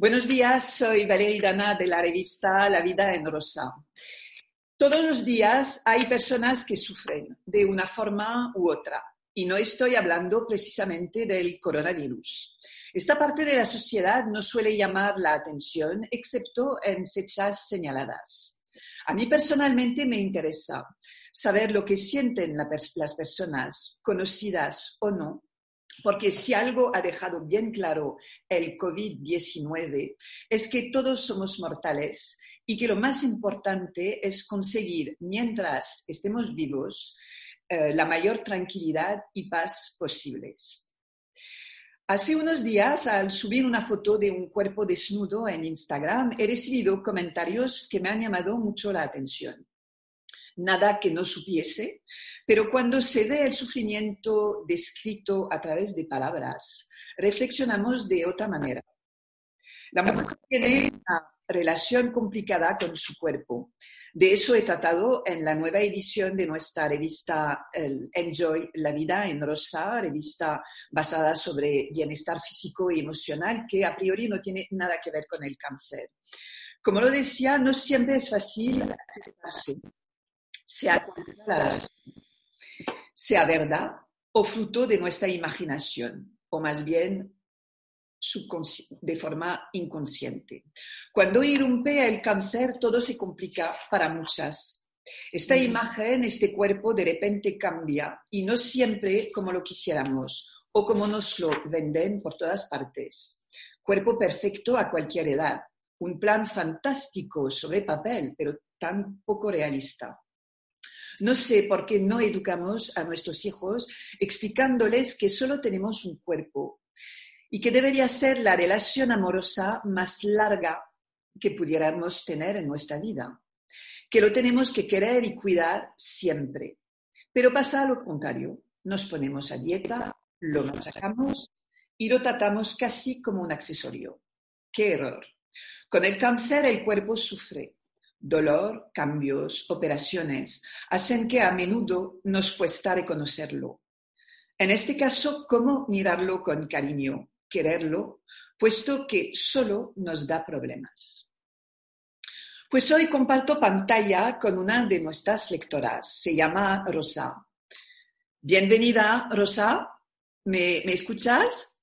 Buenos días, soy Valeria Dana de la revista La Vida en Rosa. Todos los días hay personas que sufren de una forma u otra y no estoy hablando precisamente del coronavirus. Esta parte de la sociedad no suele llamar la atención excepto en fechas señaladas. A mí personalmente me interesa saber lo que sienten las personas, conocidas o no, porque si algo ha dejado bien claro el COVID-19 es que todos somos mortales y que lo más importante es conseguir, mientras estemos vivos, eh, la mayor tranquilidad y paz posibles. Hace unos días, al subir una foto de un cuerpo desnudo en Instagram, he recibido comentarios que me han llamado mucho la atención nada que no supiese, pero cuando se ve el sufrimiento descrito a través de palabras, reflexionamos de otra manera. La mujer tiene una relación complicada con su cuerpo. De eso he tratado en la nueva edición de nuestra revista Enjoy la vida en rosa, revista basada sobre bienestar físico y emocional que a priori no tiene nada que ver con el cáncer. Como lo decía, no siempre es fácil aceptarse sea, sea verdad o fruto de nuestra imaginación, o más bien de forma inconsciente. Cuando irrumpe el cáncer, todo se complica para muchas. Esta imagen, este cuerpo, de repente cambia y no siempre como lo quisiéramos o como nos lo venden por todas partes. Cuerpo perfecto a cualquier edad, un plan fantástico sobre papel, pero tan poco realista. No sé por qué no educamos a nuestros hijos explicándoles que solo tenemos un cuerpo y que debería ser la relación amorosa más larga que pudiéramos tener en nuestra vida, que lo tenemos que querer y cuidar siempre. Pero pasa lo contrario, nos ponemos a dieta, lo masajamos y lo tratamos casi como un accesorio. ¡Qué error! Con el cáncer el cuerpo sufre, dolor, cambios, operaciones, hacen que a menudo nos cuesta reconocerlo. En este caso, ¿cómo mirarlo con cariño, quererlo, puesto que solo nos da problemas? Pues hoy comparto pantalla con una de nuestras lectoras. Se llama Rosa. Bienvenida, Rosa. ¿Me, escuchas?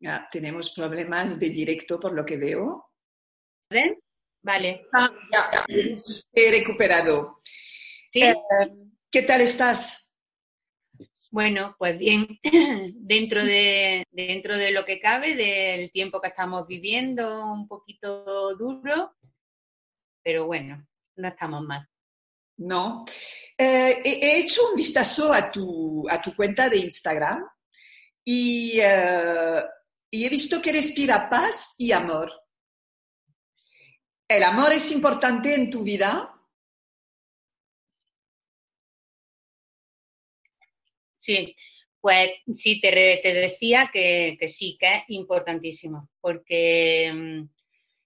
Ya, tenemos problemas de directo por lo que veo. ¿Ven? Vale. Ah, ya, he recuperado. Eh, ¿Qué tal estás? Bueno, pues bien, dentro de, dentro de lo que cabe, del tiempo que estamos viviendo, un poquito duro, pero bueno, no estamos mal. No. Eh, he hecho un vistazo a tu, a tu cuenta de Instagram y, eh, y he visto que respira paz y amor. ¿El amor es importante en tu vida? Sí, pues sí, te, decía que, sí, que es importantísimo, porque mm,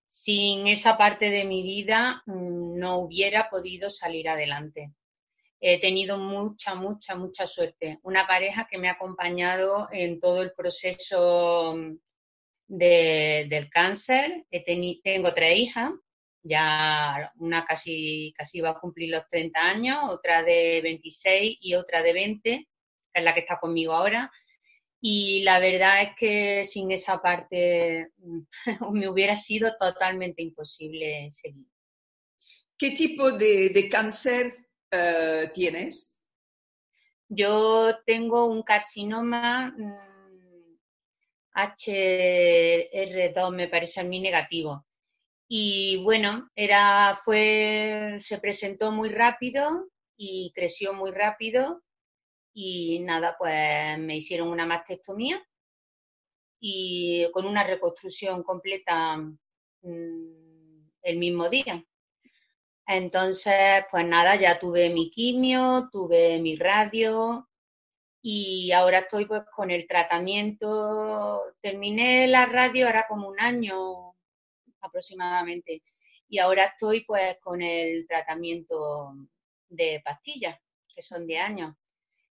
sin esa parte de mi vida mm, no hubiera podido salir adelante. He tenido mucha, mucha, mucha suerte. Una pareja que me ha acompañado en todo el proceso mm, del cáncer. tengo tres hijas ya una casi, casi va a cumplir los 30 años, otra de 26 y otra de 20, que es la que está conmigo ahora. Y la verdad es que sin esa parte me hubiera sido totalmente imposible seguir. ¿Qué tipo de, cáncer eh, tienes? Yo tengo un carcinoma HR2, mm, me parece a mí negativo. Y bueno, era, fue, se presentó muy rápido y creció muy rápido y nada, pues me hicieron una mastectomía y con una reconstrucción completa mm, el mismo día. Entonces, pues nada, ya tuve mi quimio, tuve mi radio y ahora estoy pues con el tratamiento. Terminé la radio ahora como un año aproximadamente y ahora estoy pues con el tratamiento de pastillas, que son de años,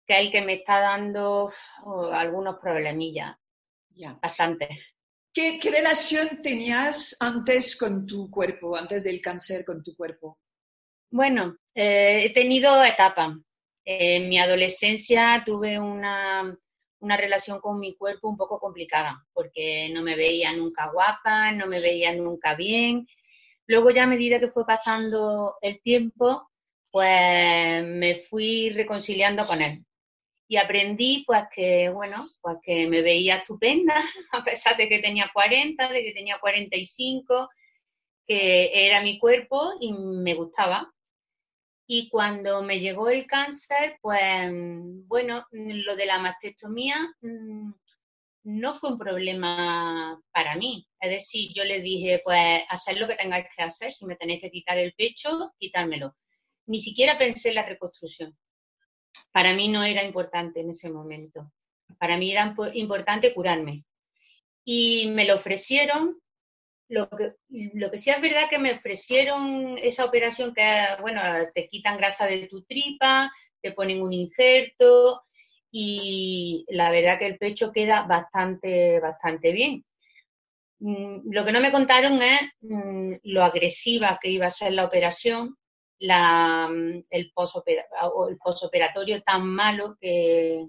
que es el que me está dando oh, algunos problemillas, bastante. ¿Qué, relación tenías antes con tu cuerpo, antes del cáncer con tu cuerpo? Bueno, eh, he tenido etapas. En mi adolescencia tuve una, una relación con mi cuerpo un poco complicada, porque no me veía nunca guapa, no me veía nunca bien. Luego ya a medida que fue pasando el tiempo, pues me fui reconciliando con él. Y aprendí pues que, bueno, pues que me veía estupenda, a pesar de que tenía 40, de que tenía 45, que era mi cuerpo y me gustaba. Y cuando me llegó el cáncer, pues bueno, lo de la mastectomía mm, no fue un problema para mí. Es decir, yo le dije, pues hacer lo que tengáis que hacer, si me tenéis que quitar el pecho, quitármelo ni siquiera pensé en la reconstrucción. Para mí no era importante en ese momento. Para mí era importante curarme. Y me lo ofrecieron. Lo que, lo que sí es verdad que me ofrecieron esa operación que, bueno, te quitan grasa de tu tripa, te ponen un injerto y la verdad que el pecho queda bastante, bastante bien. Mm, lo que no me contaron es mm, lo agresiva que iba a ser la operación, la, el, posoperatorio tan malo que,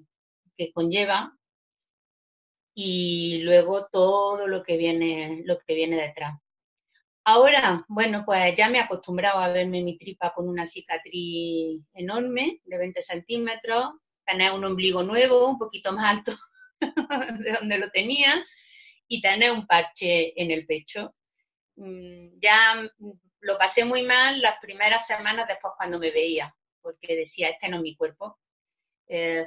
conlleva y luego todo lo que viene, lo que viene detrás. Ahora, bueno, pues ya me he acostumbrado a verme mi tripa con una cicatriz enorme de 20 centímetros, tener un ombligo nuevo, un poquito más alto de donde lo tenía, y tener un parche en el pecho. Mm, ya lo pasé muy mal las primeras semanas después cuando me veía, porque decía, este no es mi cuerpo. Eh,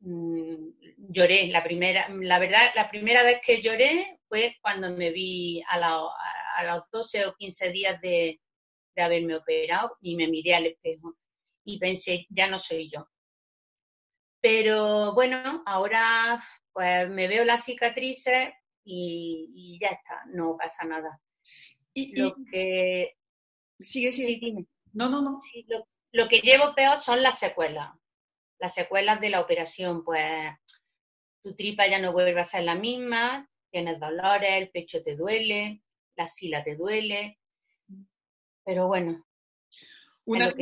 mm, lloré, la primera, la verdad, la primera vez que lloré fue cuando me vi a, a, los 12 o 15 días de, de haberme operado y me miré al espejo y pensé, ya no soy yo. Pero bueno, ahora pues me veo las cicatrices y, ya está, no pasa nada. Y, lo que Sigue, sigue. No, no, no. lo, que llevo peor son las secuelas. Las secuelas de la operación, pues tu tripa ya no vuelve a ser la misma, tienes dolores, el pecho te duele, la sila te duele. Pero bueno, una,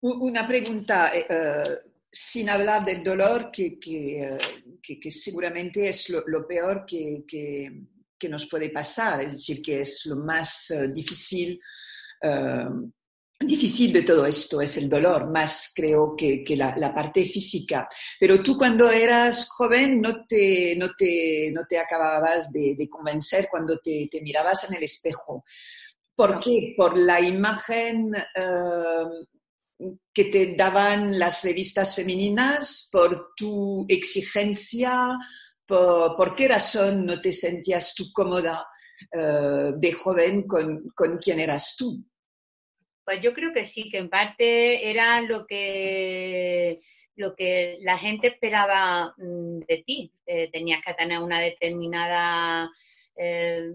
una pregunta, eh, eh, sin hablar del dolor, que, que, eh, que, seguramente es lo, peor que, nos puede pasar, es decir, que es lo más difícil difícil de todo esto es el dolor, más creo que, que la, la, parte física. Pero tú cuando eras joven no te, no te, no te acababas de, de convencer cuando te, te, mirabas en el espejo. ¿Por qué? Por la imagen eh, que te daban las revistas femeninas, por tu exigencia, por, por qué razón no te sentías tú cómoda eh, de joven con, con quién eras tú. Pues yo creo que sí, que en parte era lo que, lo que la gente esperaba mm, de ti. Eh, tenías que tener una determinada, eh,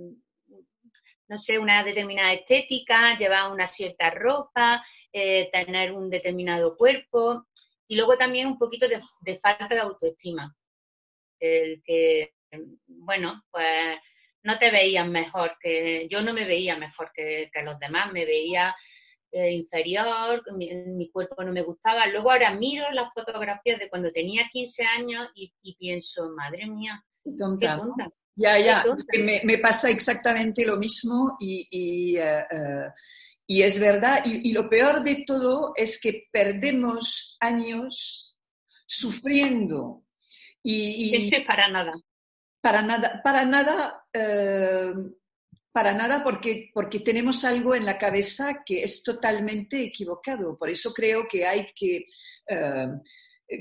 no sé, una determinada estética, llevar una cierta ropa, tener un determinado cuerpo y luego también un poquito de, falta de autoestima. El que, bueno, pues no te veías mejor que, yo no me veía mejor que, los demás, me veía eh, inferior, mi, cuerpo no me gustaba. Luego ahora miro las fotografías de cuando tenía 15 años y, pienso, madre mía, qué tonta. Ya, ya, me, pasa exactamente lo mismo y, eh, eh, y, es verdad. Y, y, lo peor de todo es que perdemos años sufriendo. Y, para nada. Para nada, para nada, eh, para nada porque, porque tenemos algo en la cabeza que es totalmente equivocado. Por eso creo que hay que... Eh,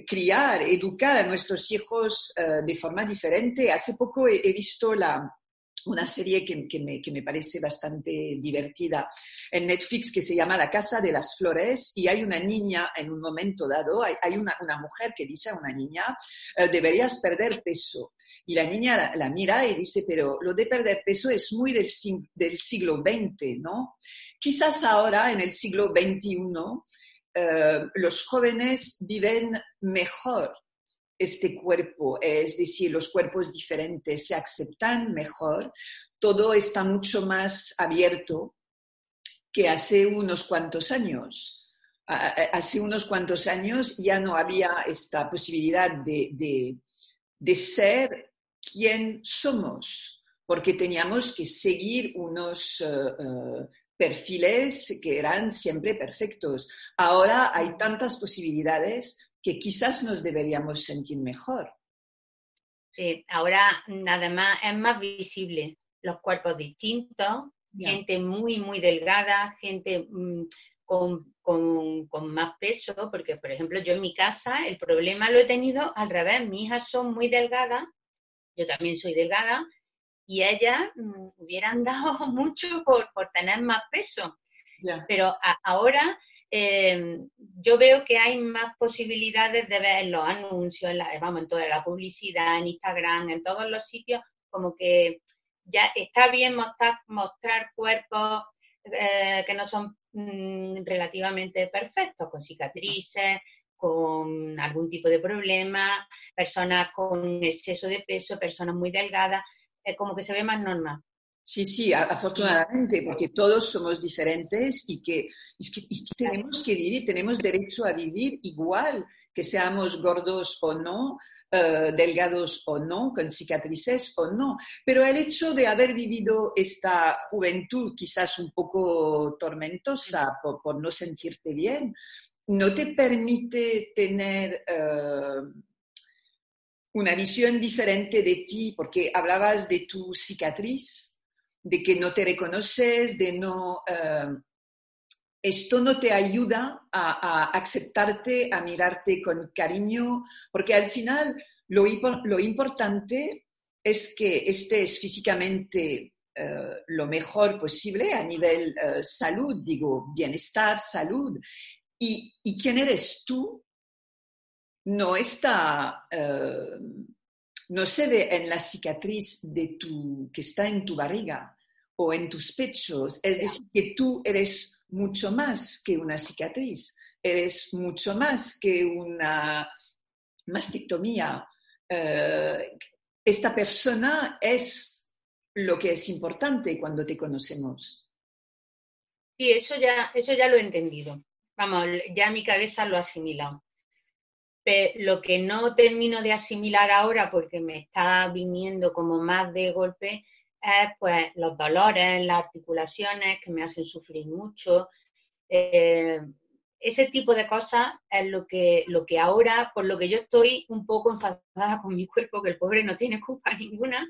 criar, educar a nuestros hijos eh, de forma diferente. Hace poco he, visto la, una serie que, me, que, me, parece bastante divertida en Netflix que se llama La Casa de las Flores y hay una niña en un momento dado, hay, una, una, mujer que dice a una niña, eh, deberías perder peso. Y la niña la, mira y dice, pero lo de perder peso es muy del, del siglo XX, ¿no? Quizás ahora, en el siglo XXI, eh, los jóvenes viven mejor este cuerpo, es decir, los cuerpos diferentes se aceptan mejor, todo está mucho más abierto que hace unos cuantos años. Hace unos cuantos años ya no había esta posibilidad de, de, ser quien somos, porque teníamos que seguir unos eh, eh, perfiles que eran siempre perfectos. Ahora hay tantas posibilidades que quizás nos deberíamos sentir mejor. Sí, ahora además es más visible los cuerpos distintos, gente muy, muy delgada, gente mm, con, con, más peso, porque por ejemplo yo en mi casa el problema lo he tenido al revés, mis hijas son muy delgadas, yo también soy delgada, y ellas mm, hubieran dado mucho por, por tener más peso. Pero ahora eh, yo veo que hay más posibilidades de ver en los anuncios, en la, vamos, en toda la publicidad, en Instagram, en todos los sitios, como que ya está bien mostrar, cuerpos eh, que no son mm, relativamente perfectos, con cicatrices, con algún tipo de problema, personas con exceso de peso, personas muy delgadas, como que se ve más normal. Sí, sí, afortunadamente, porque todos somos diferentes y que, tenemos que vivir, tenemos derecho a vivir igual, que seamos gordos o no, eh, delgados o no, con cicatrices o no. Pero el hecho de haber vivido esta juventud quizás un poco tormentosa por, no sentirte bien, no te permite tener... Eh, una visión diferente de ti, porque hablabas de tu cicatriz, de que no te reconoces, de no... Eh, esto no te ayuda a, aceptarte, a mirarte con cariño, porque al final lo, lo importante es que estés físicamente eh, lo mejor posible a nivel eh, salud, digo, bienestar, salud. Y, y quién eres tú no está, no se ve en la cicatriz de tu, que está en tu barriga o en tus pechos. Es decir, que tú eres mucho más que una cicatriz, eres mucho más que una mastectomía. Eh, esta persona es lo que es importante cuando te conocemos. Sí, eso ya, eso ya lo he entendido. Vamos, ya mi cabeza lo ha asimilado lo que no termino de asimilar ahora porque me está viniendo como más de golpe es pues los dolores, las articulaciones que me hacen sufrir mucho. Eh, ese tipo de cosas es lo que, lo que ahora, por lo que yo estoy un poco enfadada con mi cuerpo, que el pobre no tiene culpa ninguna,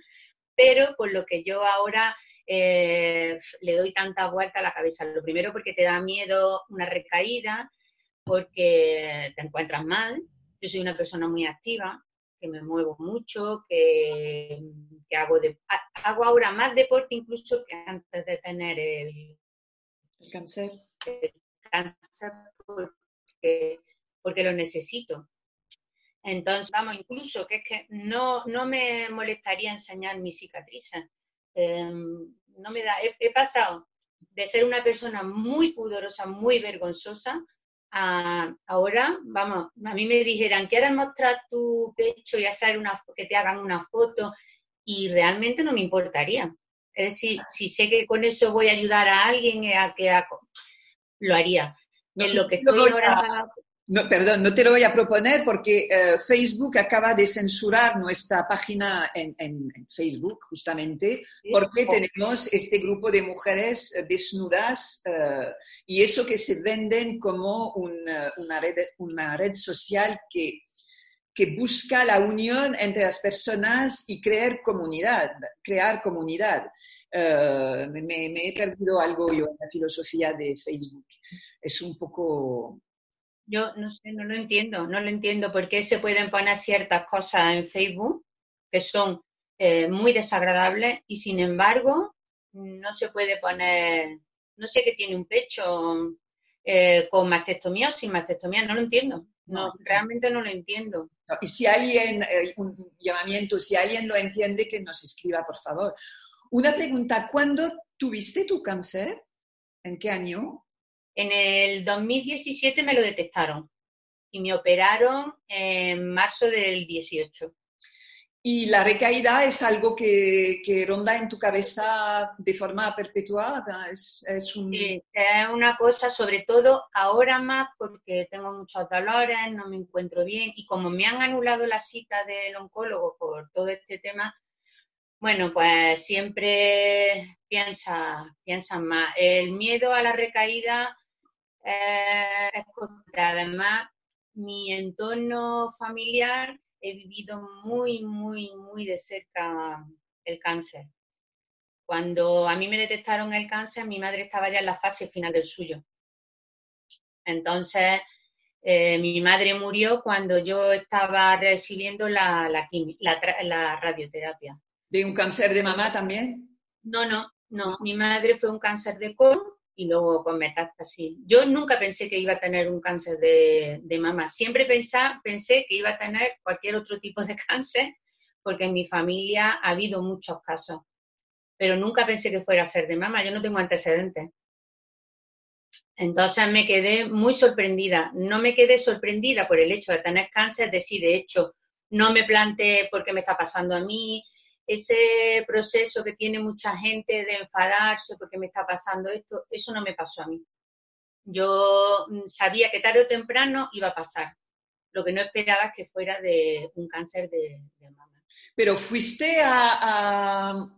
pero por lo que yo ahora eh, le doy tanta vuelta a la cabeza. Lo primero porque te da miedo una recaída, porque te encuentras mal, yo soy una persona muy activa, que me muevo mucho, que, hago, de, hago ahora más deporte incluso que antes de tener el, cáncer. cáncer porque, porque lo necesito. Entonces, vamos, incluso que es que no, no me molestaría enseñar mis cicatrices. Em, no me da, he, pasado de ser una persona muy pudorosa, muy vergonzosa, ahora, vamos, a mí me dijeran, ¿quieres mostrar tu pecho y hacer una, que te hagan una foto? Y realmente no me importaría. Es decir, si sé que con eso voy a ayudar a alguien a que lo haría. en lo que estoy ahora... No, perdón, no te lo voy a proponer porque eh, Facebook acaba de censurar nuestra página en, Facebook, justamente, porque tenemos este grupo de mujeres eh, desnudas eh, y eso que se venden como una, red, una red social que, que busca la unión entre las personas y crear comunidad, crear comunidad. me, me, he perdido algo yo en la filosofía de Facebook. Es un poco Yo no sé, no lo entiendo, no lo entiendo por qué se pueden poner ciertas cosas en Facebook que son eh, muy desagradables y sin embargo no se puede poner, no sé qué tiene un pecho eh, con mastectomía o sin mastectomía, no lo entiendo. No, realmente no lo entiendo. Y si alguien, eh, un llamamiento, si alguien lo entiende, que nos escriba, por favor. Una pregunta, ¿cuándo tuviste tu cáncer? ¿En qué año? En el 2017 me lo detectaron y me operaron en marzo del 18. ¿Y la recaída es algo que, ronda en tu cabeza de forma perpetuada? Es, es, un... Sí, es una cosa, sobre todo ahora más porque tengo muchos dolores, no me encuentro bien y como me han anulado la cita del oncólogo por todo este tema, bueno, pues siempre piensa, piensan más. El miedo a la recaída eh, Además, mi entorno familiar he vivido muy, muy, muy de cerca el cáncer. Cuando a mí me detectaron el cáncer, mi madre estaba ya en la fase final del suyo. Entonces, eh, mi madre murió cuando yo estaba recibiendo la, la radioterapia. ¿De un cáncer de mamá también? No, no, no. Mi madre fue un cáncer de colon y luego con metástasis. Yo nunca pensé que iba a tener un cáncer de, de mama. Siempre pensé que iba a tener cualquier otro tipo de cáncer, porque en mi familia ha habido muchos casos. Pero nunca pensé que fuera a ser de mama. Yo no tengo antecedentes. Entonces me quedé muy sorprendida. No me quedé sorprendida por el hecho de tener cáncer, de sí, de hecho, no me planteé por qué me está pasando a mí, ese proceso que tiene mucha gente de enfadarse porque me está pasando esto, eso no me pasó a mí. Yo mm, sabía que tarde o temprano iba a pasar. Lo que no esperaba es que fuera de un cáncer de, mama. Pero fuiste a,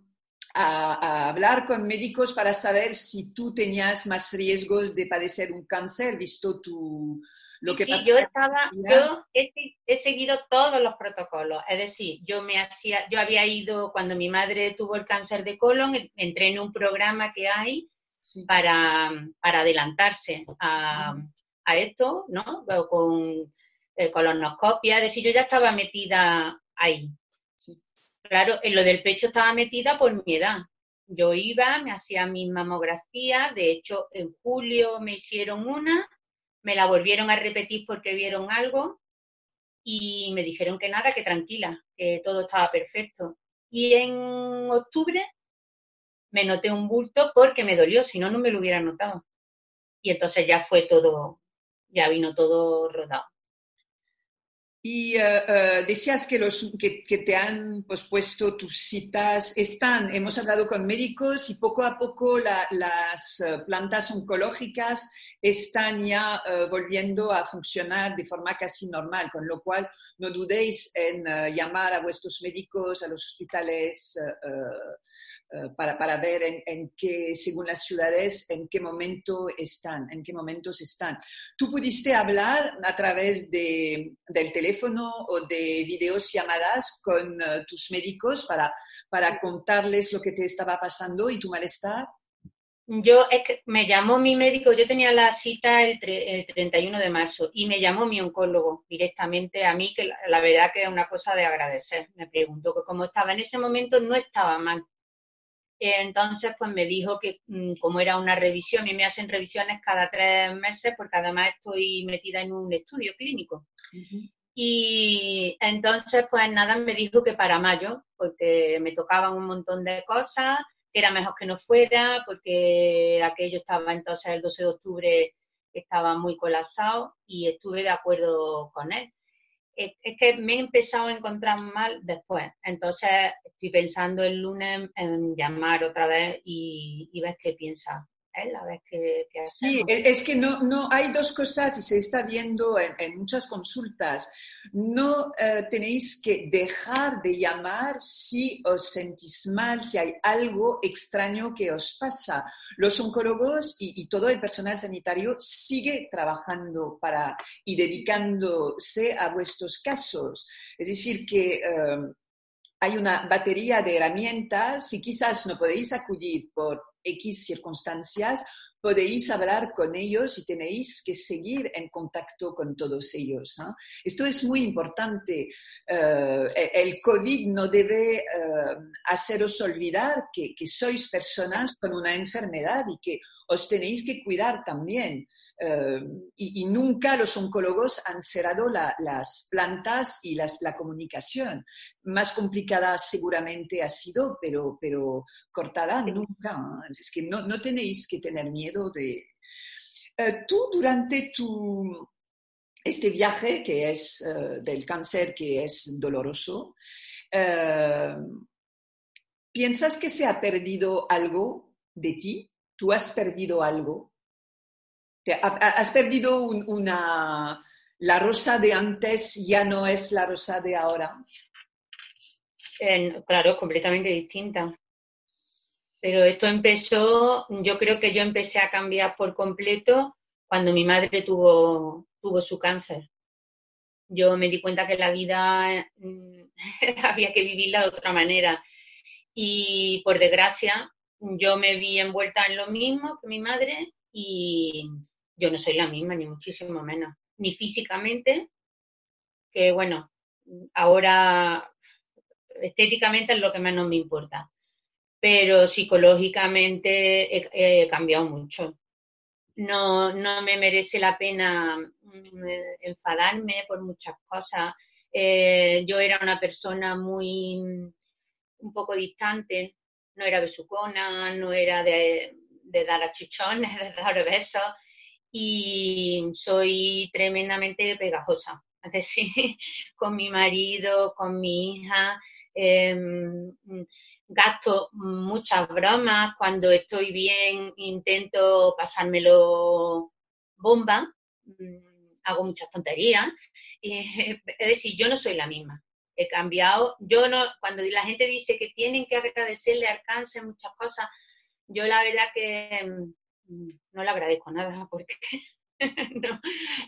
a, hablar con médicos para saber si tú tenías más riesgos de padecer un cáncer, visto tu, que yo estaba, yo he, seguido todos los protocolos, es decir, yo me hacía, yo había ido cuando mi madre tuvo el cáncer de colon, entré en un programa que hay para, para, adelantarse a, a, esto, ¿no? Con eh, colonoscopia, es decir, yo ya estaba metida ahí. Claro, en lo del pecho estaba metida por mi edad. Yo iba, me hacía mi mamografía, de hecho en julio me hicieron una me la volvieron a repetir porque vieron algo y me dijeron que nada, que tranquila, que todo estaba perfecto. Y en octubre me noté un bulto porque me dolió, si no, no me lo hubiera notado. Y entonces ya fue todo, ya vino todo rodado. Y eh, eh, decías que, los, que, te han pospuesto tus citas. Están, hemos hablado con médicos y poco a poco las eh, plantas oncológicas están ya volviendo a funcionar de forma casi normal, con lo cual no dudéis en llamar a vuestros médicos, a los hospitales eh, para, para, ver en, en, qué, según las ciudades, en qué momento están, en qué momentos están. ¿Tú pudiste hablar a través de, del teléfono o de videos llamadas con uh, tus médicos para, para contarles lo que te estaba pasando y tu malestar? Yo, es que me llamó mi médico, yo tenía la cita el, el, 31 de marzo y me llamó mi oncólogo directamente a mí, que la, la verdad que es una cosa de agradecer. Me preguntó que cómo estaba. En ese momento no estaba mal, entonces, pues me dijo que mm, como era una revisión, a mí me hacen revisiones cada tres meses porque además estoy metida en un estudio clínico. Y entonces, pues nada, me dijo que para mayo, porque me tocaban un montón de cosas, que era mejor que no fuera, porque aquello estaba entonces el 12 de octubre, estaba muy colapsado y estuve de acuerdo con él es, que me he empezado a encontrar mal después. Entonces estoy pensando el lunes en llamar otra vez y, y ves qué piensa él, a ver qué, qué Sí, es que no, no hay dos cosas y se está viendo en, muchas consultas. No eh, tenéis que dejar de llamar si os sentís mal, si hay algo extraño que os pasa. Los oncólogos y, todo el personal sanitario sigue trabajando para y dedicándose a vuestros casos. Es decir, que eh, hay una batería de herramientas. Si quizás no podéis acudir por X circunstancias, podéis hablar con ellos y tenéis que seguir en contacto con todos ellos. Esto es muy importante. Eh, el COVID no debe eh, haceros olvidar que sois personas con una enfermedad y que os tenéis que cuidar también. Eh, y, nunca los oncólogos han cerrado las plantas y la comunicación. Más complicada seguramente ha sido, pero, pero cortada nunca. Es que no, no tenéis que tener miedo de... Eh, tú durante tu, este viaje que es eh, del cáncer, que es doloroso, ¿piensas que se ha perdido algo de ti? ¿Tú has perdido algo? Has perdido una... La rosa de antes ya no es la rosa de ahora. claro, completamente distinta. Pero esto empezó, yo creo que yo empecé a cambiar por completo cuando mi madre tuvo, tuvo su cáncer. Yo me di cuenta que la vida mm, había que vivirla de otra manera. Y por desgracia, yo me vi envuelta en lo mismo que mi madre y, yo no soy la misma, ni muchísimo menos, ni físicamente, que bueno, ahora estéticamente es lo que menos me importa, pero psicológicamente he, cambiado mucho. No, no me merece la pena mm, enfadarme por muchas cosas. Eh, yo era una persona muy, un poco distante, no era besucona, no era de, de dar achuchones, de dar besos y soy tremendamente pegajosa. Es decir, con mi marido, con mi hija, em, gasto muchas bromas, cuando estoy bien intento pasármelo bomba, mm, hago muchas tonterías. es decir, yo no soy la misma. He cambiado. Yo no, cuando la gente dice que tienen que agradecerle al cáncer muchas cosas, yo la verdad que em, no le agradezco nada porque no,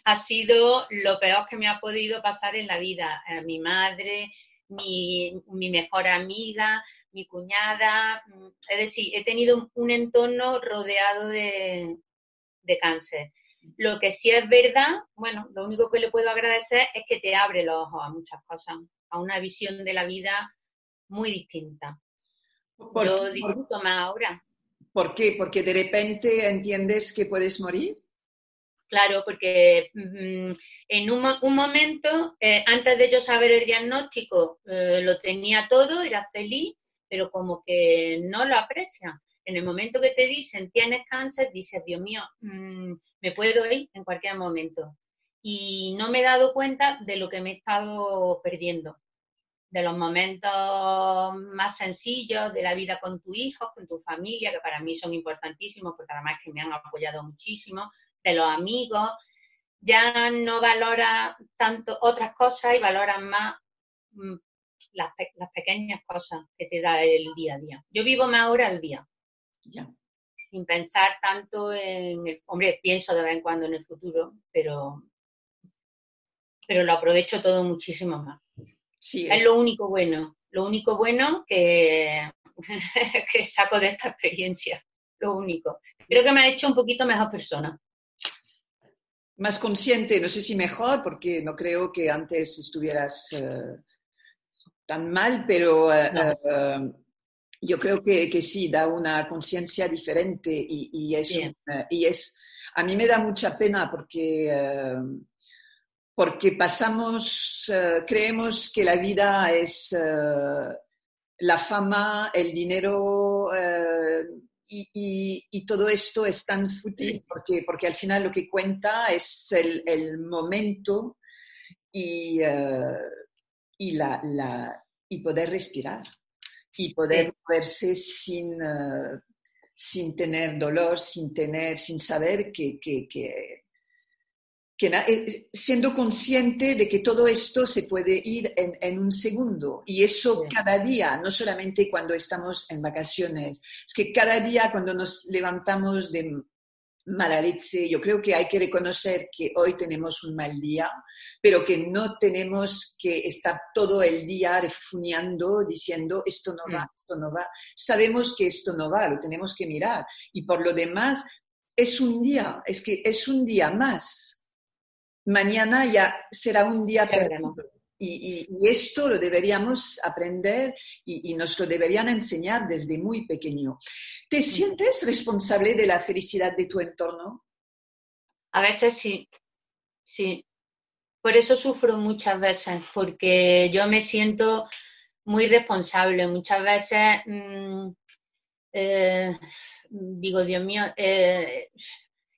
ha sido lo peor que me ha podido pasar en la vida. Eh, mi madre, mi, mejor amiga, mi cuñada, mm, es decir, he tenido un entorno rodeado de, de cáncer. Lo que sí es verdad, bueno, lo único que le puedo agradecer es que te abre los ojos a muchas cosas, a una visión de la vida muy distinta. Yo disfruto más ahora. ¿Por qué? Porque de repente entiendes que puedes morir. Claro, porque mm, en un, momento, eh, antes de yo saber el diagnóstico, eh, lo tenía todo, era feliz, pero como que no lo aprecia. En el momento que te dicen tienes cáncer, dices, Dios mío, mm, me puedo ir en cualquier momento. Y no me he dado cuenta de lo que me he estado perdiendo de los momentos más sencillos de la vida con tu hijo, con tu familia, que para mí son importantísimos porque además que me han apoyado muchísimo, de los amigos, ya no valora tanto otras cosas y valora más mm, las, pequeñas cosas que te da el día a día. Yo vivo más ahora al día. Ya. Sin pensar tanto en el, hombre, pienso de vez en cuando en el futuro, pero, pero lo aprovecho todo muchísimo más es, lo único bueno, lo único bueno que, que saco de esta experiencia, lo único. Creo que me ha hecho un poquito mejor persona. Más consciente, no sé si mejor, porque no creo que antes estuvieras eh, tan mal, pero eh, eh, yo creo que, que, sí, da una conciencia diferente y, y, es, y es, a mí me da mucha pena porque porque pasamos, eh, creemos que la vida es eh, la fama, el dinero eh, y, todo esto es tan fútil porque, porque al final lo que cuenta es el, momento y, y, la, la, y poder respirar y poder moverse sin, sin tener dolor, sin, tener, sin saber que, que, que eh, siendo consciente de que todo esto se puede ir en, un segundo. Y eso cada día, no solamente cuando estamos en vacaciones, es que cada día cuando nos levantamos de mala leche, yo creo que hay que reconocer que hoy tenemos un mal día, pero que no tenemos que estar todo el día refuñando, diciendo esto no va, mm. esto no va. Sabemos que esto no va, lo tenemos que mirar. Y por lo demás, es un día, es que es un día más. Mañana ya será un día perdido. Y, esto lo deberíamos aprender y, y, nos lo deberían enseñar desde muy pequeño. ¿Te sientes responsable de la felicidad de tu entorno? A veces sí, sí. Por eso sufro muchas veces, porque yo me siento muy responsable. Muchas veces mm, eh, digo, Dios mío, eh,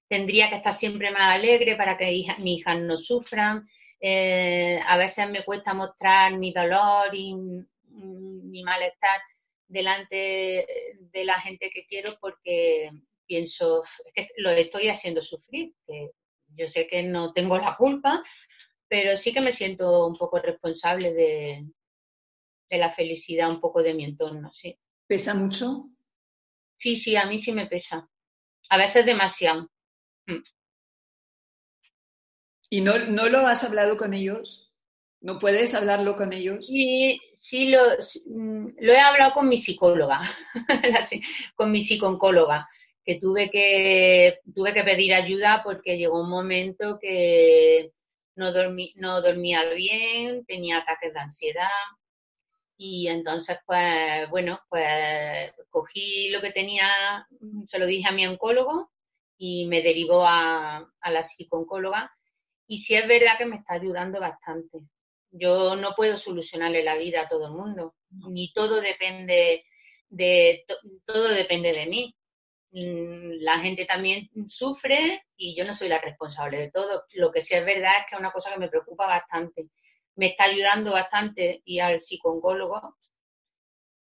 tendría que estar siempre más alegre para que hija, mis hijas no sufran. Eh, a veces me cuesta mostrar mi dolor y mi malestar delante de la gente que quiero porque pienso que lo estoy haciendo sufrir, que yo sé que no tengo la culpa, pero sí que me siento un poco responsable de, de la felicidad un poco de mi entorno, sí. ¿Pesa mucho? Sí, sí, a mí sí me pesa. A veces demasiado. Mm. ¿Y no, no lo has hablado con ellos? ¿No puedes hablarlo con ellos? Sí, sí, lo, mm, lo he hablado con mi psicóloga, con mi psicóloga, que tuve que tuve que pedir ayuda porque llegó un momento que no, no dormía bien, tenía ataques de ansiedad, y entonces, pues, bueno, pues cogí lo que tenía, se lo dije a mi oncólogo y me derivó a, la psicooncóloga. Y sí es verdad que me está ayudando bastante. Yo no puedo solucionarle la vida a todo el mundo, ni todo depende de, todo depende de mí. Mm, la gente también sufre y yo no soy la responsable de todo. Lo que sí es verdad es que es una cosa que me preocupa bastante me está ayudando bastante y al psicólogo.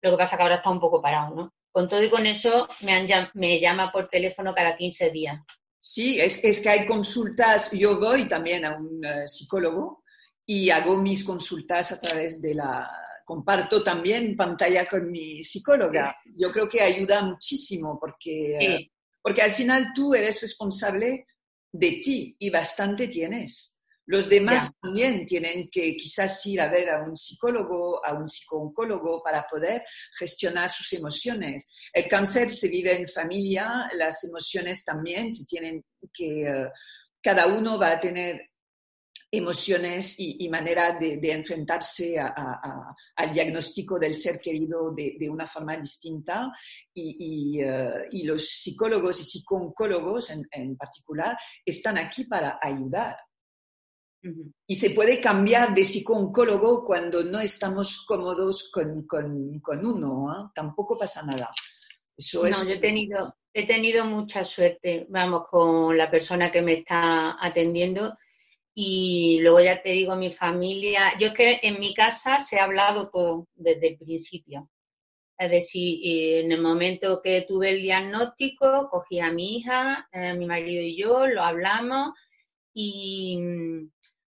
Lo que pasa que ahora está un poco parado, ¿no? Con todo y con eso me, me llama por teléfono cada 15 días. Sí, es, es, que hay consultas, yo voy también a un eh, psicólogo y hago mis consultas a través de la, comparto también pantalla con mi psicóloga. Yo creo que ayuda muchísimo porque, eh, porque al final tú eres responsable de ti y bastante tienes. Los demás también tienen que quizás ir a ver a un psicólogo, a un psicooncólogo para poder gestionar sus emociones. El cáncer se vive en familia, las emociones también se tienen que, eh, cada uno va a tener emociones y, manera de, enfrentarse al diagnóstico del ser querido de, una forma distinta. Y, eh, los psicólogos y psicooncólogos en particular están aquí para ayudar y se puede cambiar de psicooncólogo cuando no estamos cómodos con, con, uno, ¿ah? tampoco pasa nada. Eso no, yo he tenido, he tenido mucha suerte, vamos, con la persona que me está atendiendo. Y luego ya te digo, mi familia, yo es que en mi casa se ha hablado todo desde el principio. Es decir, en el momento que tuve el diagnóstico, cogí a mi hija, eh, mi marido y yo, lo hablamos y,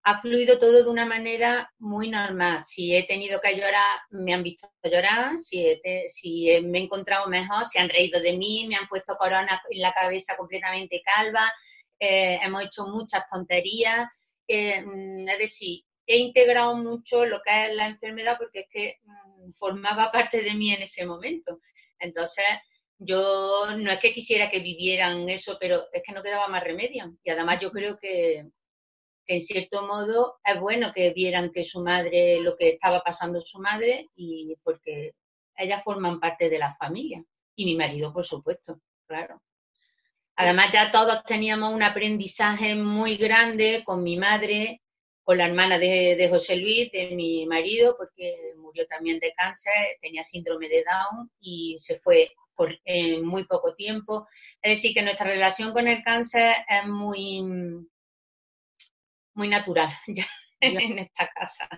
ha fluido todo de una manera muy normal. Si he tenido que llorar, me han visto llorar, si, si me he encontrado mejor, se han reído de mí, me han puesto corona en la cabeza completamente calva, eh, hemos hecho muchas tonterías. Eh, mm, es decir, he integrado mucho lo que es la enfermedad porque es que mm, formaba parte de mí en ese momento. Entonces, yo no es que quisiera que vivieran eso, pero es que no quedaba más remedio. Y además yo creo que en cierto modo es bueno que vieran que su madre, lo que estaba pasando su madre, y porque ellas forman parte de la familia. Y mi marido, por supuesto, claro. Además, ya todos teníamos un aprendizaje muy grande con mi madre, con la hermana de, José Luis, de mi marido, porque murió también de cáncer, tenía síndrome de Down y se fue por en muy poco tiempo. Es decir, que nuestra relación con el cáncer es muy, muy natural ya, en esta casa.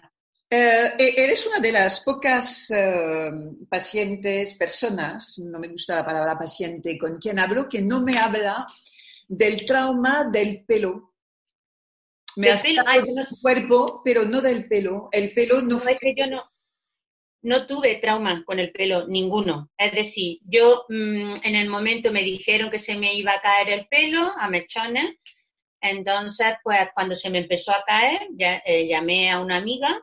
Eh, e-, eres una de las pocas eh, pacientes, personas, no me gusta la palabra paciente, con quien hablo, que no me habla del trauma del pelo. Me has hablado del cuerpo, pero no del pelo. El pelo no, fue... que yo no, no tuve trauma con el pelo, ninguno. Es decir, yo mm, en el momento me dijeron que se me iba a caer el pelo a mechones entonces, pues cuando se me empezó a caer, eh, llamé a una amiga,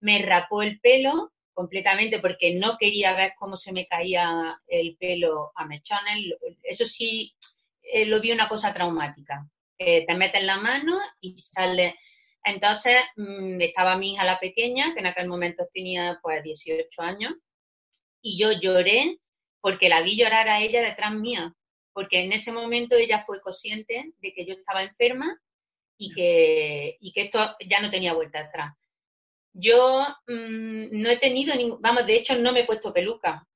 me rapó el pelo completamente porque no quería ver cómo se me caía el pelo a mechones. Eso sí, eh, lo vi una cosa traumática. te metes la mano y sale. Entonces mm, estaba mi hija la pequeña, que en aquel momento tenía pues 18 años, y yo lloré porque la vi llorar a ella detrás mía, porque en ese momento ella fue consciente de que yo estaba enferma y que, y que esto ya no tenía vuelta atrás. Yo mm, no he tenido ningún, vamos, de hecho no me he puesto peluca.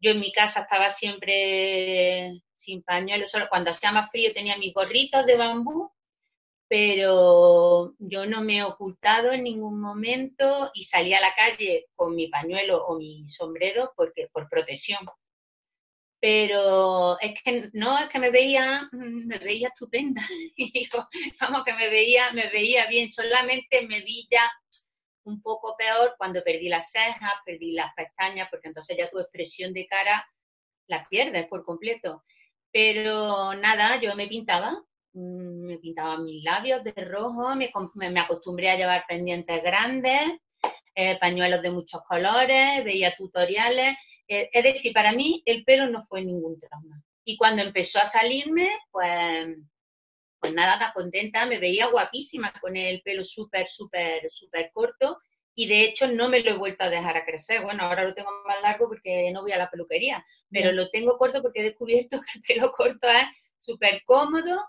Yo en mi casa estaba siempre sin pañuelo, solo cuando hacía más frío tenía mis gorritos de bambú, pero yo no me he ocultado en ningún momento y salí a la calle con mi pañuelo o mi sombrero porque por protección. Pero es que no, es que me veía, me veía estupenda. vamos, que me veía, me veía bien, solamente me vi ya un poco peor cuando perdí las cejas, perdí las pestañas, porque entonces ya tu expresión de cara la pierdes por completo. Pero nada, yo me pintaba, me pintaba mis labios de rojo, me, acostumbré a llevar pendientes grandes, eh, pañuelos de muchos colores, veía tutoriales. Eh, es decir, para mí el pelo no fue ningún trauma. Y cuando empezó a salirme, pues pues nada, tan contenta, me veía guapísima con el pelo súper, súper, súper corto y de hecho no me lo he vuelto a dejar a crecer. Bueno, ahora lo tengo más largo porque no voy a la peluquería, pero lo tengo corto porque he descubierto que el pelo corto es súper cómodo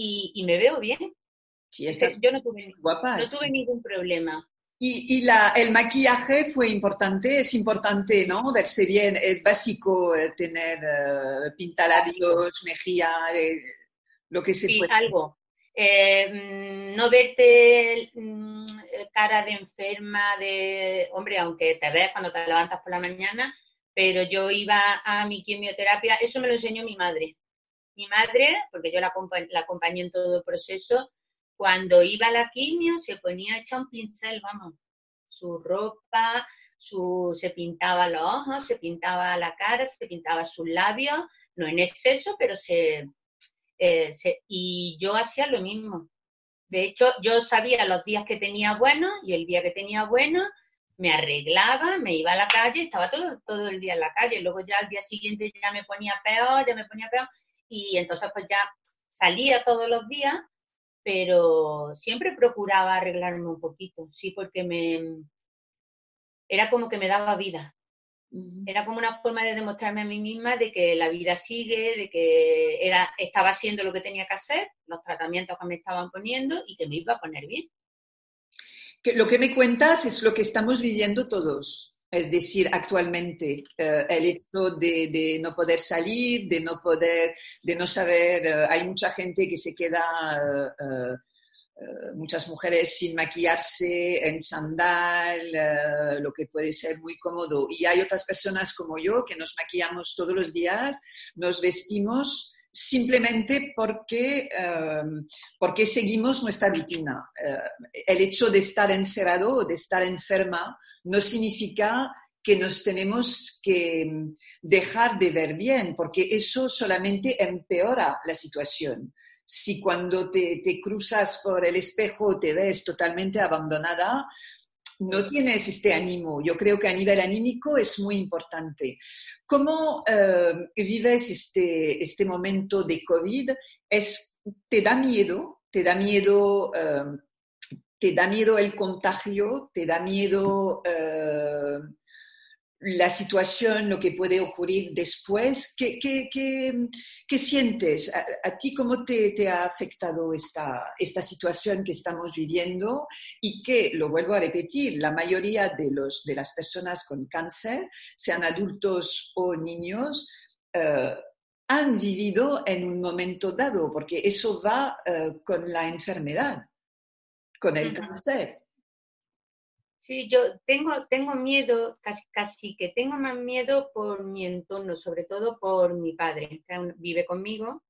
y, me veo bien. Sí, Yo no tuve, no tuve ningún problema. Y, la, el maquillaje fue importante, es importante, ¿no? Verse bien, es básico eh, tener uh, pintalabios, mejilla, eh, lo que se sí, algo. Eh, mm, no verte mm, cara de enferma, de hombre, aunque te ves cuando te levantas por la mañana, pero yo iba a mi quimioterapia, eso me lo enseñó mi madre. Mi madre, porque yo la, acompañé en todo el proceso, cuando iba a la quimio se ponía hecha un pincel, vamos, su ropa, su, se pintaba los ojos, se pintaba la cara, se pintaba sus labios, no en exceso, pero se, eh, y yo hacía lo mismo. De hecho, yo sabía los días que tenía bueno y el día que tenía bueno, me arreglaba, me iba a la calle, estaba todo, todo el día en la calle. Luego ya al día siguiente ya me ponía peor, ya me ponía peor. Y entonces pues ya salía todos los días, pero siempre procuraba arreglarme un poquito, sí, porque me era como que me daba vida. Era como una forma de demostrarme a mí misma de que la vida sigue, de que era, estaba haciendo lo que tenía que hacer, los tratamientos que me estaban poniendo y que me iba a poner bien. Que lo que me cuentas es lo que estamos viviendo todos. Es decir, actualmente, eh, el hecho de, no poder salir, de no poder, de no saber, eh, hay mucha gente que se queda eh, muchas mujeres sin maquillarse, en sandal, lo que puede ser muy cómodo. Y hay otras personas como yo que nos maquillamos todos los días, nos vestimos simplemente porque, eh, porque seguimos nuestra rutina. el hecho de estar encerrado o de estar enferma no significa que nos tenemos que dejar de ver bien, porque eso solamente empeora la situación si cuando te, cruzas por el espejo te ves totalmente abandonada, no tienes este ánimo. Yo creo que a nivel anímico es muy importante. ¿Cómo eh, vives este, este momento de COVID? ¿Te da miedo? ¿Te da miedo? Eh, ¿Te da miedo el contagio? ¿Te da miedo eh, la situación, lo que puede ocurrir después. ¿Qué, qué, sientes? ¿A, ti cómo te, ha afectado esta, esta situación que estamos viviendo? Y que, lo vuelvo a repetir, la mayoría de, los, de las personas con cáncer, sean adultos o niños, eh, han vivido en un momento dado, porque eso va eh, con la enfermedad, con el cáncer. Sí, yo tengo, tengo miedo, casi, casi que tengo más miedo por mi entorno, sobre todo por mi padre, que vive conmigo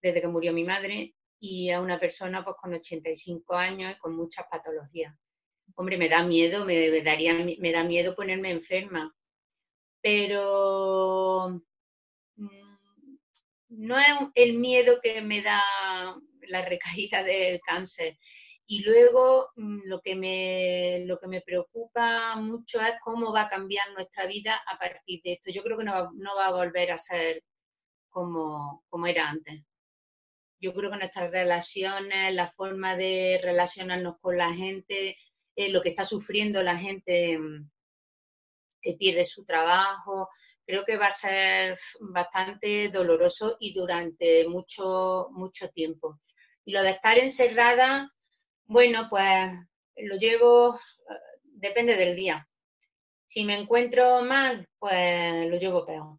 desde que murió mi madre, y a una persona pues con 85 años y con muchas patologías. Hombre, me da miedo, me, daría, me da miedo ponerme enferma, pero mm, no es el miedo que me da la recaída del cáncer, y luego mm, lo que, me, lo que me preocupa mucho es cómo va a cambiar nuestra vida a partir de esto. Yo creo que no va, no va a volver a ser como, como era antes. Yo creo que nuestras relaciones, la forma de relacionarnos con la gente, eh, lo que está sufriendo la gente mm, que pierde su trabajo, creo que va a ser bastante doloroso y durante mucho, mucho tiempo. Y lo de estar encerrada, bueno, pues lo llevo, eh, depende del día. Si me encuentro mal, pues lo llevo peor.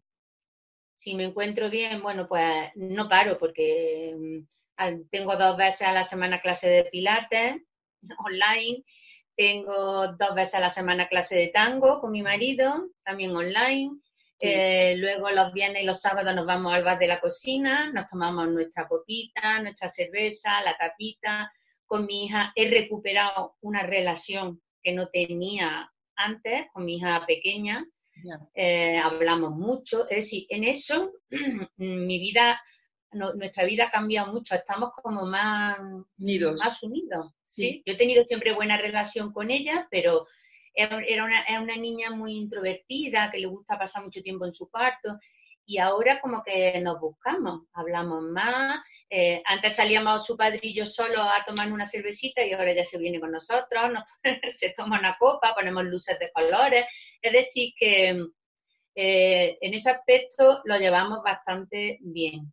Si me encuentro bien, bueno, pues no paro porque mm, tengo dos veces a la semana clase de pilates online, tengo dos veces a la semana clase de tango con mi marido, también online. Eh, luego los viernes y los sábados nos vamos al bar de la cocina, nos tomamos nuestra copita, nuestra cerveza, la tapita. Con mi hija he recuperado una relación que no tenía antes con mi hija pequeña. Eh, hablamos mucho, es decir, en eso mi vida, nuestra vida ha cambiado mucho, estamos como más unidos. Más unidos sí. Yo he tenido siempre buena relación con ella, pero era una, era una niña muy introvertida, que le gusta pasar mucho tiempo en su cuarto y ahora como que nos buscamos, hablamos más. Eh, antes salíamos su padre y yo solo a tomar una cervecita y ahora ya se viene con nosotros, se toma una copa, ponemos luces de colores. Es decir, que eh, en ese aspecto lo llevamos bastante bien.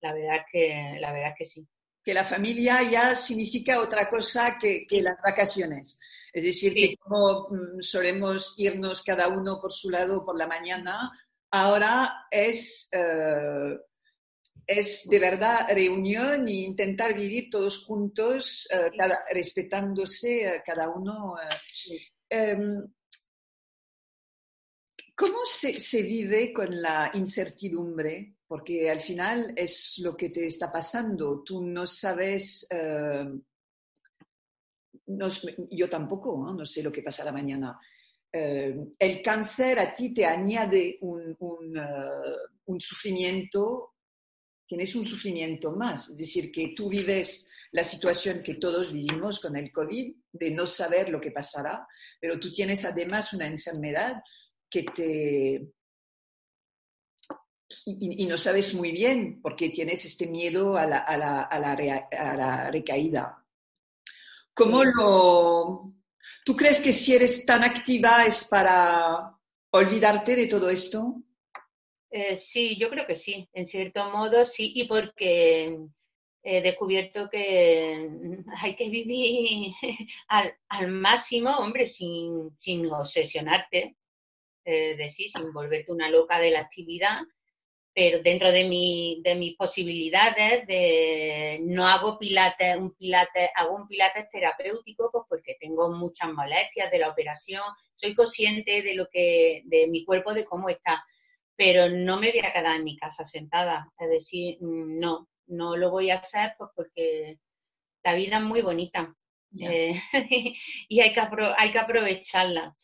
La verdad que, la verdad que sí. Que la familia ya significa otra cosa que, que las vacaciones. Es decir, que como mm, solemos irnos cada uno por su lado por la mañana, ahora es, eh, es de verdad reunión e intentar vivir todos juntos, eh, respetándose eh, cada uno. Em, ¿Cómo se, se, vive con la incertidumbre? Porque al final es lo que te está pasando. Tú no sabes, yo tampoco, no sé lo que pasa la mañana. Eh, el cáncer a ti te añade un, eh, un, sufrimiento, tienes un sufrimiento más, es decir, que tú vives la situación que todos vivimos con el COVID, de no saber lo que pasará, pero tú tienes además una enfermedad que te... Y, no sabes muy bien porque tienes este miedo a la, a la, a la, a la recaída. ¿Cómo lo, ¿Tú crees que si eres tan activa es para olvidarte de todo esto? Eh, sí, yo creo que sí, en cierto modo sí, y porque he descubierto que hay que vivir al, máximo, hombre, sin, obsesionarte, eh, sin volverte una loca de la actividad, pero dentro de, mi, de mis posibilidades, de, no hago pilates, un pilates, hago un pilates terapéutico pues porque tengo muchas molestias de la operación, soy consciente de lo que, de mi cuerpo, de cómo está, pero no me voy a quedar en mi casa sentada, es decir, no, no lo voy a hacer pues porque la vida es muy bonita eh, y hay que, hay que aprovecharla.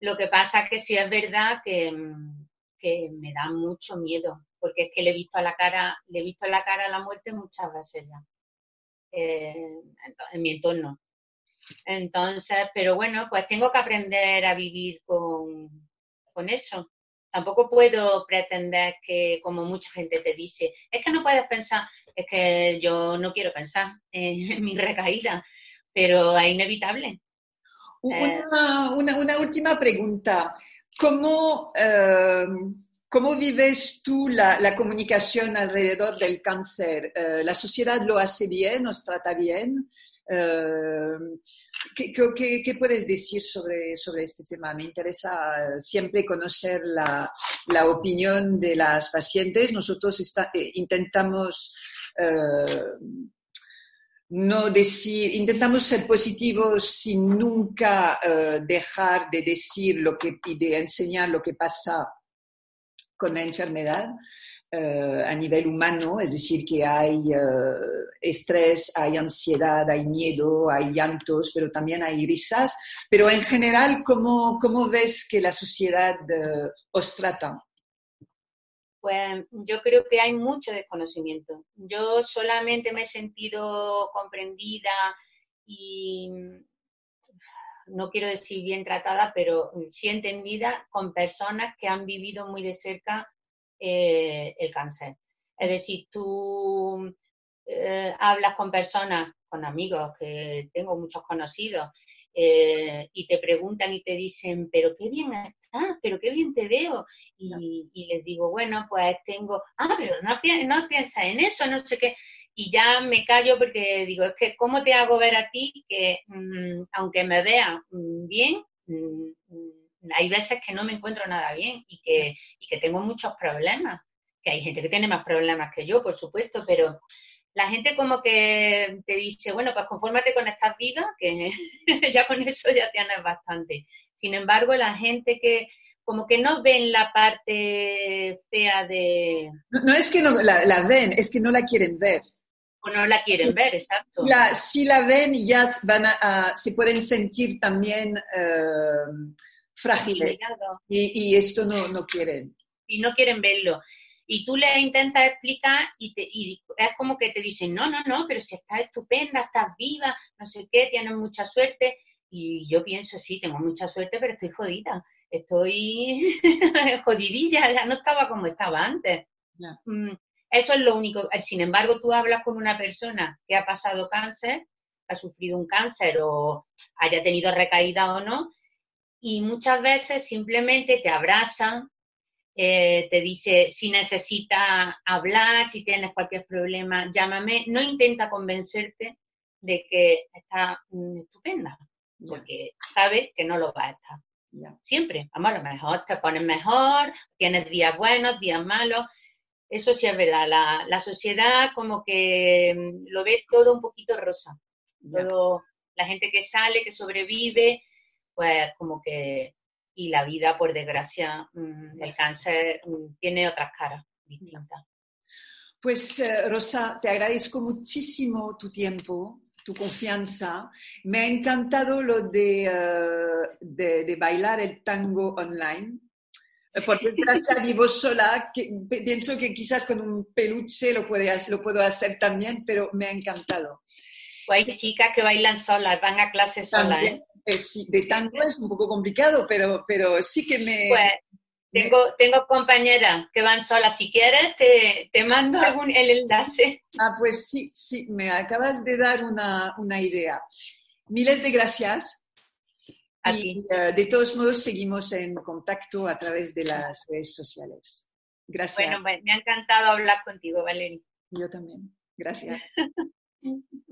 Lo que pasa es que sí es verdad que mm, que me da mucho miedo, porque es que le he visto a la cara, le he visto a la cara a la muerte muchas veces ya, eh, en mi entorno. Entonces, pero bueno, pues tengo que aprender a vivir con, con eso. Tampoco puedo pretender que, como mucha gente te dice, es que no puedes pensar, es que yo no quiero pensar en, mi recaída, pero es inevitable. Una, una, una última pregunta. ¿Cómo, eh, ¿Cómo vives tú la, la, comunicación alrededor del cáncer? Eh, ¿La sociedad lo hace bien, nos trata bien? Eh, ¿qué, qué, qué, puedes decir sobre, sobre este tema? Me interesa siempre conocer la, la opinión de las pacientes. Nosotros está, intentamos no decir, intentamos ser positivos sin nunca eh, dejar de decir lo que y de enseñar lo que pasa con la enfermedad eh, a nivel humano, es decir, que hay eh, estrés, hay ansiedad, hay miedo, hay llantos, pero también hay risas. Pero en general, ¿cómo, cómo ves que la sociedad os trata? Pues yo creo que hay mucho desconocimiento. Yo solamente me he sentido comprendida y no quiero decir bien tratada, pero sí entendida con personas que han vivido muy de cerca eh, el cáncer. Es decir, tú eh, hablas con personas, con amigos, que tengo muchos conocidos, eh, y te preguntan y te dicen, pero qué bien estás, pero qué bien te veo. Y, les digo, bueno, pues tengo, ah, pero no, no piensas en eso, no sé qué. Y ya me callo porque digo, es que, ¿cómo te hago ver a ti que, mm, aunque me vea mm, bien, mm, hay veces que no me encuentro nada bien y que, y que tengo muchos problemas? Que hay gente que tiene más problemas que yo, por supuesto, pero la gente como que te dice, bueno, pues confórmate con estas vidas, que ya con eso ya tienes bastante. Sin embargo, la gente que como que no ven la parte fea de... No, es que no la, ven, es que no la quieren ver. O no la quieren ver, exacto. si la ven, ya van a, se pueden sentir también eh, frágiles. Y, y, esto no, no quieren. Y no quieren verlo y tú le intentas explicar y, te, es como que te dicen, no, no, no, pero si estás estupenda, estás viva, no sé qué, tienes mucha suerte. Y yo pienso, sí, tengo mucha suerte, pero estoy jodida, estoy jodidilla, ya no estaba como estaba antes. Mm, eso es lo único. Sin embargo, tú hablas con una persona que ha pasado cáncer, ha sufrido un cáncer o haya tenido recaída o no, y muchas veces simplemente te abrazan, eh, te dice si necesita hablar, si tienes cualquier problema, llámame. No intenta convencerte de que está mm, estupenda, porque sabe que no lo va a estar. Siempre, vamos, a lo mejor te pones mejor, tienes días buenos, días malos. Eso sí es verdad. La, sociedad como que mm, lo ve todo un poquito rosa. Todo, la gente que sale, que sobrevive, pues como que y la vida, por desgracia, mm, el cáncer mm, tiene otras caras distintas. Pues eh, Rosa, te agradezco muchísimo tu tiempo, tu confianza. Me ha encantado lo de, eh, de, bailar el tango online. Porque desgracia vivo sola, que, pienso que quizás con un peluche lo, puede, lo puedo hacer también, pero me ha encantado. Pues hay chicas que bailan solas, van a clases solas. ¿eh? Eh, de tango es un poco complicado, pero, pero sí que me... Pues, tengo, tengo compañeras que van solas. Si quieres, te, te mando ah. algún, el enlace. Ah, pues sí, sí, me acabas de dar una, una idea. Miles de gracias. y eh, de todos modos, seguimos en contacto a través de las redes sociales. Gracias. Bueno, me ha encantado hablar contigo, Valeria. Yo también. Gracias.